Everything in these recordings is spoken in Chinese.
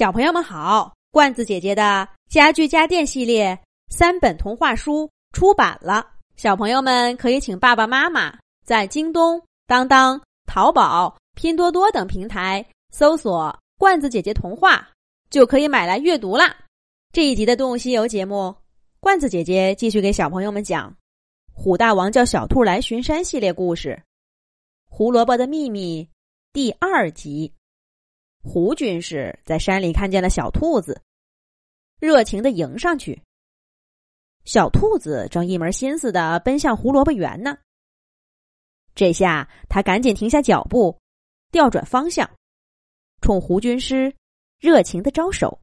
小朋友们好，罐子姐姐的家具家电系列三本童话书出版了，小朋友们可以请爸爸妈妈在京东、当当、淘宝、拼多多等平台搜索“罐子姐姐童话”，就可以买来阅读啦。这一集的《动物西游》节目，罐子姐姐继续给小朋友们讲《虎大王叫小兔来巡山》系列故事，《胡萝卜的秘密》第二集。胡军师在山里看见了小兔子，热情的迎上去。小兔子正一门心思的奔向胡萝卜园呢。这下他赶紧停下脚步，调转方向，冲胡军师热情的招手。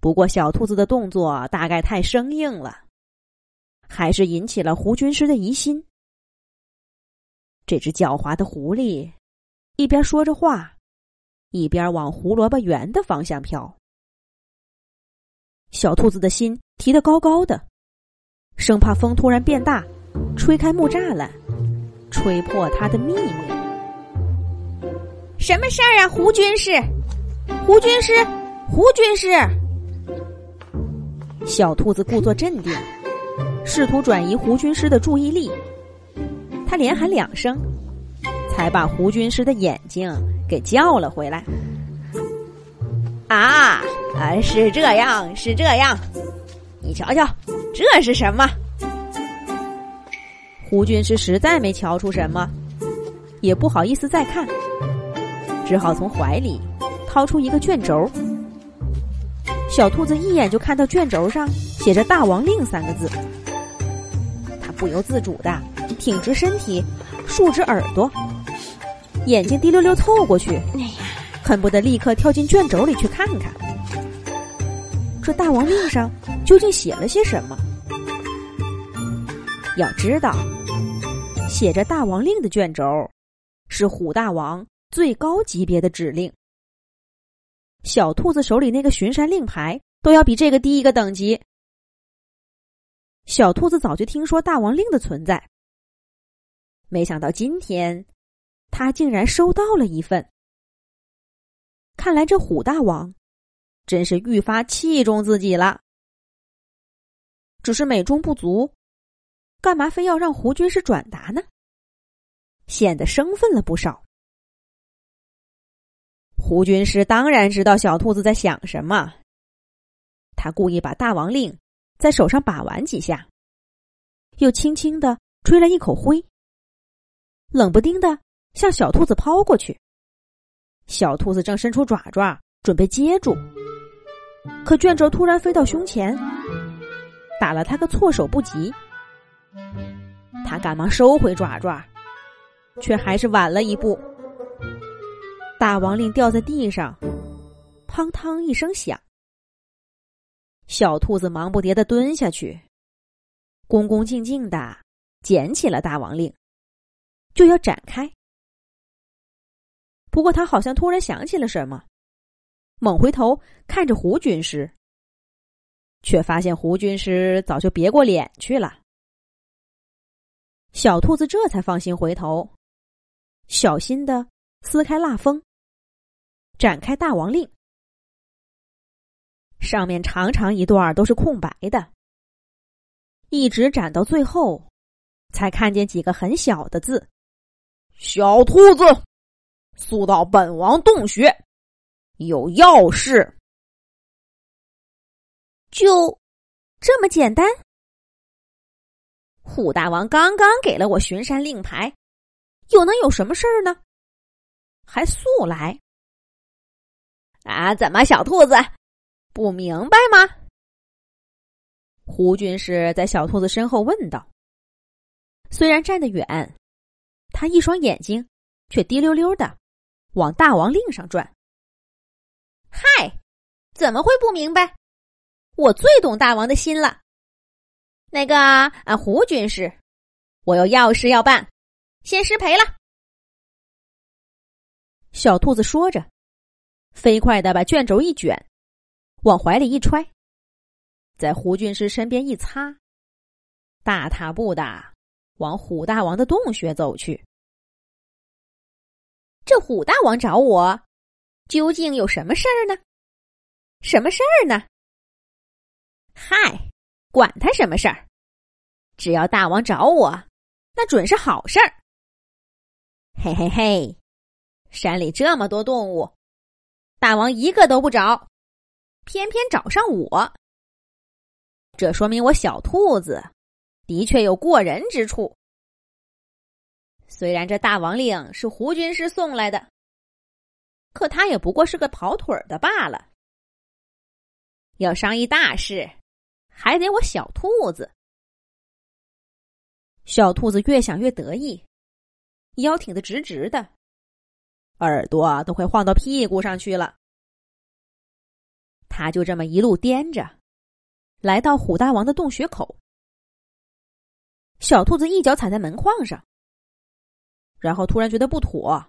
不过，小兔子的动作大概太生硬了，还是引起了胡军师的疑心。这只狡猾的狐狸一边说着话。一边往胡萝卜园的方向飘，小兔子的心提得高高的，生怕风突然变大，吹开木栅栏，吹破它的秘密。什么事儿啊，胡军师？胡军师，胡军师！小兔子故作镇定，试图转移胡军师的注意力。他连喊两声，才把胡军师的眼睛。给叫了回来。啊啊，是这样，是这样。你瞧瞧，这是什么？胡军师实在没瞧出什么，也不好意思再看，只好从怀里掏出一个卷轴。小兔子一眼就看到卷轴上写着“大王令”三个字，他不由自主的挺直身体，竖直耳朵。眼睛滴溜溜凑过去，恨不得立刻跳进卷轴里去看看，这大王令上究竟写了些什么？要知道，写着大王令的卷轴是虎大王最高级别的指令。小兔子手里那个巡山令牌都要比这个低一个等级。小兔子早就听说大王令的存在，没想到今天。他竟然收到了一份，看来这虎大王真是愈发器重自己了。只是美中不足，干嘛非要让胡军师转达呢？显得生分了不少。胡军师当然知道小兔子在想什么，他故意把大王令在手上把玩几下，又轻轻的吹了一口灰，冷不丁的。向小兔子抛过去，小兔子正伸出爪爪准备接住，可卷轴突然飞到胸前，打了他个措手不及。他赶忙收回爪爪，却还是晚了一步。大王令掉在地上，砰嘡一声响。小兔子忙不迭的蹲下去，恭恭敬敬的捡起了大王令，就要展开。不过他好像突然想起了什么，猛回头看着胡军师，却发现胡军师早就别过脸去了。小兔子这才放心回头，小心的撕开蜡封，展开大王令，上面长长一段都是空白的，一直展到最后，才看见几个很小的字：“小兔子。”速到本王洞穴，有要事。就这么简单？虎大王刚刚给了我巡山令牌，又能有什么事儿呢？还速来？啊，怎么小兔子不明白吗？胡军师在小兔子身后问道。虽然站得远，他一双眼睛却滴溜溜的。往大王令上转。嗨，怎么会不明白？我最懂大王的心了。那个啊，胡军师，我有要事要办，先失陪了。小兔子说着，飞快的把卷轴一卷，往怀里一揣，在胡军师身边一擦，大踏步的往虎大王的洞穴走去。这虎大王找我，究竟有什么事儿呢？什么事儿呢？嗨，管他什么事儿，只要大王找我，那准是好事儿。嘿嘿嘿，山里这么多动物，大王一个都不找，偏偏找上我，这说明我小兔子的确有过人之处。虽然这大王令是胡军师送来的，可他也不过是个跑腿的罢了。要商议大事。还得我小兔子，小兔子越想越得意，腰挺得直直的，耳朵都快晃到屁股上去了。他就这么一路颠着，来到虎大王的洞穴口。小兔子一脚踩在门框上，然后突然觉得不妥，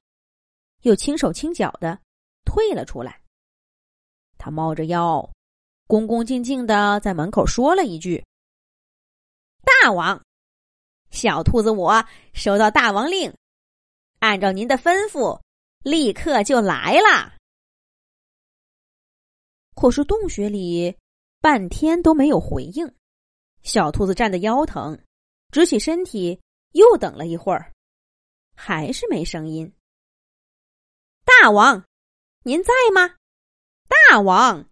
又轻手轻脚的退了出来。他猫着腰。恭恭敬敬的在门口说了一句：“大王，小兔子我收到大王令，按照您的吩咐，立刻就来了。”可是洞穴里半天都没有回应，小兔子站得腰疼，直起身体，又等了一会儿，还是没声音。大王，您在吗？大王。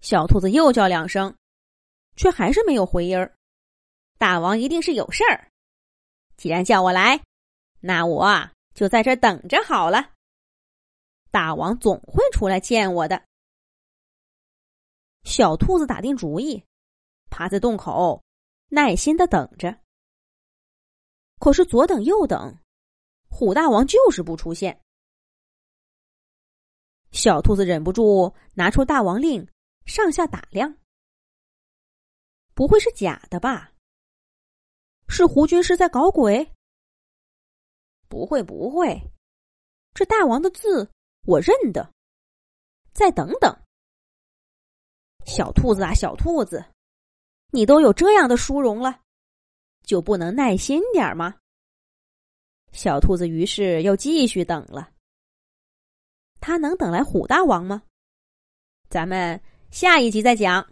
小兔子又叫两声，却还是没有回音儿。大王一定是有事儿，既然叫我来，那我就在这等着好了。大王总会出来见我的。小兔子打定主意，趴在洞口，耐心的等着。可是左等右等，虎大王就是不出现。小兔子忍不住拿出大王令。上下打量，不会是假的吧？是胡军师在搞鬼？不会，不会，这大王的字我认得。再等等，小兔子啊，小兔子，你都有这样的殊荣了，就不能耐心点吗？小兔子于是又继续等了。他能等来虎大王吗？咱们。下一集再讲。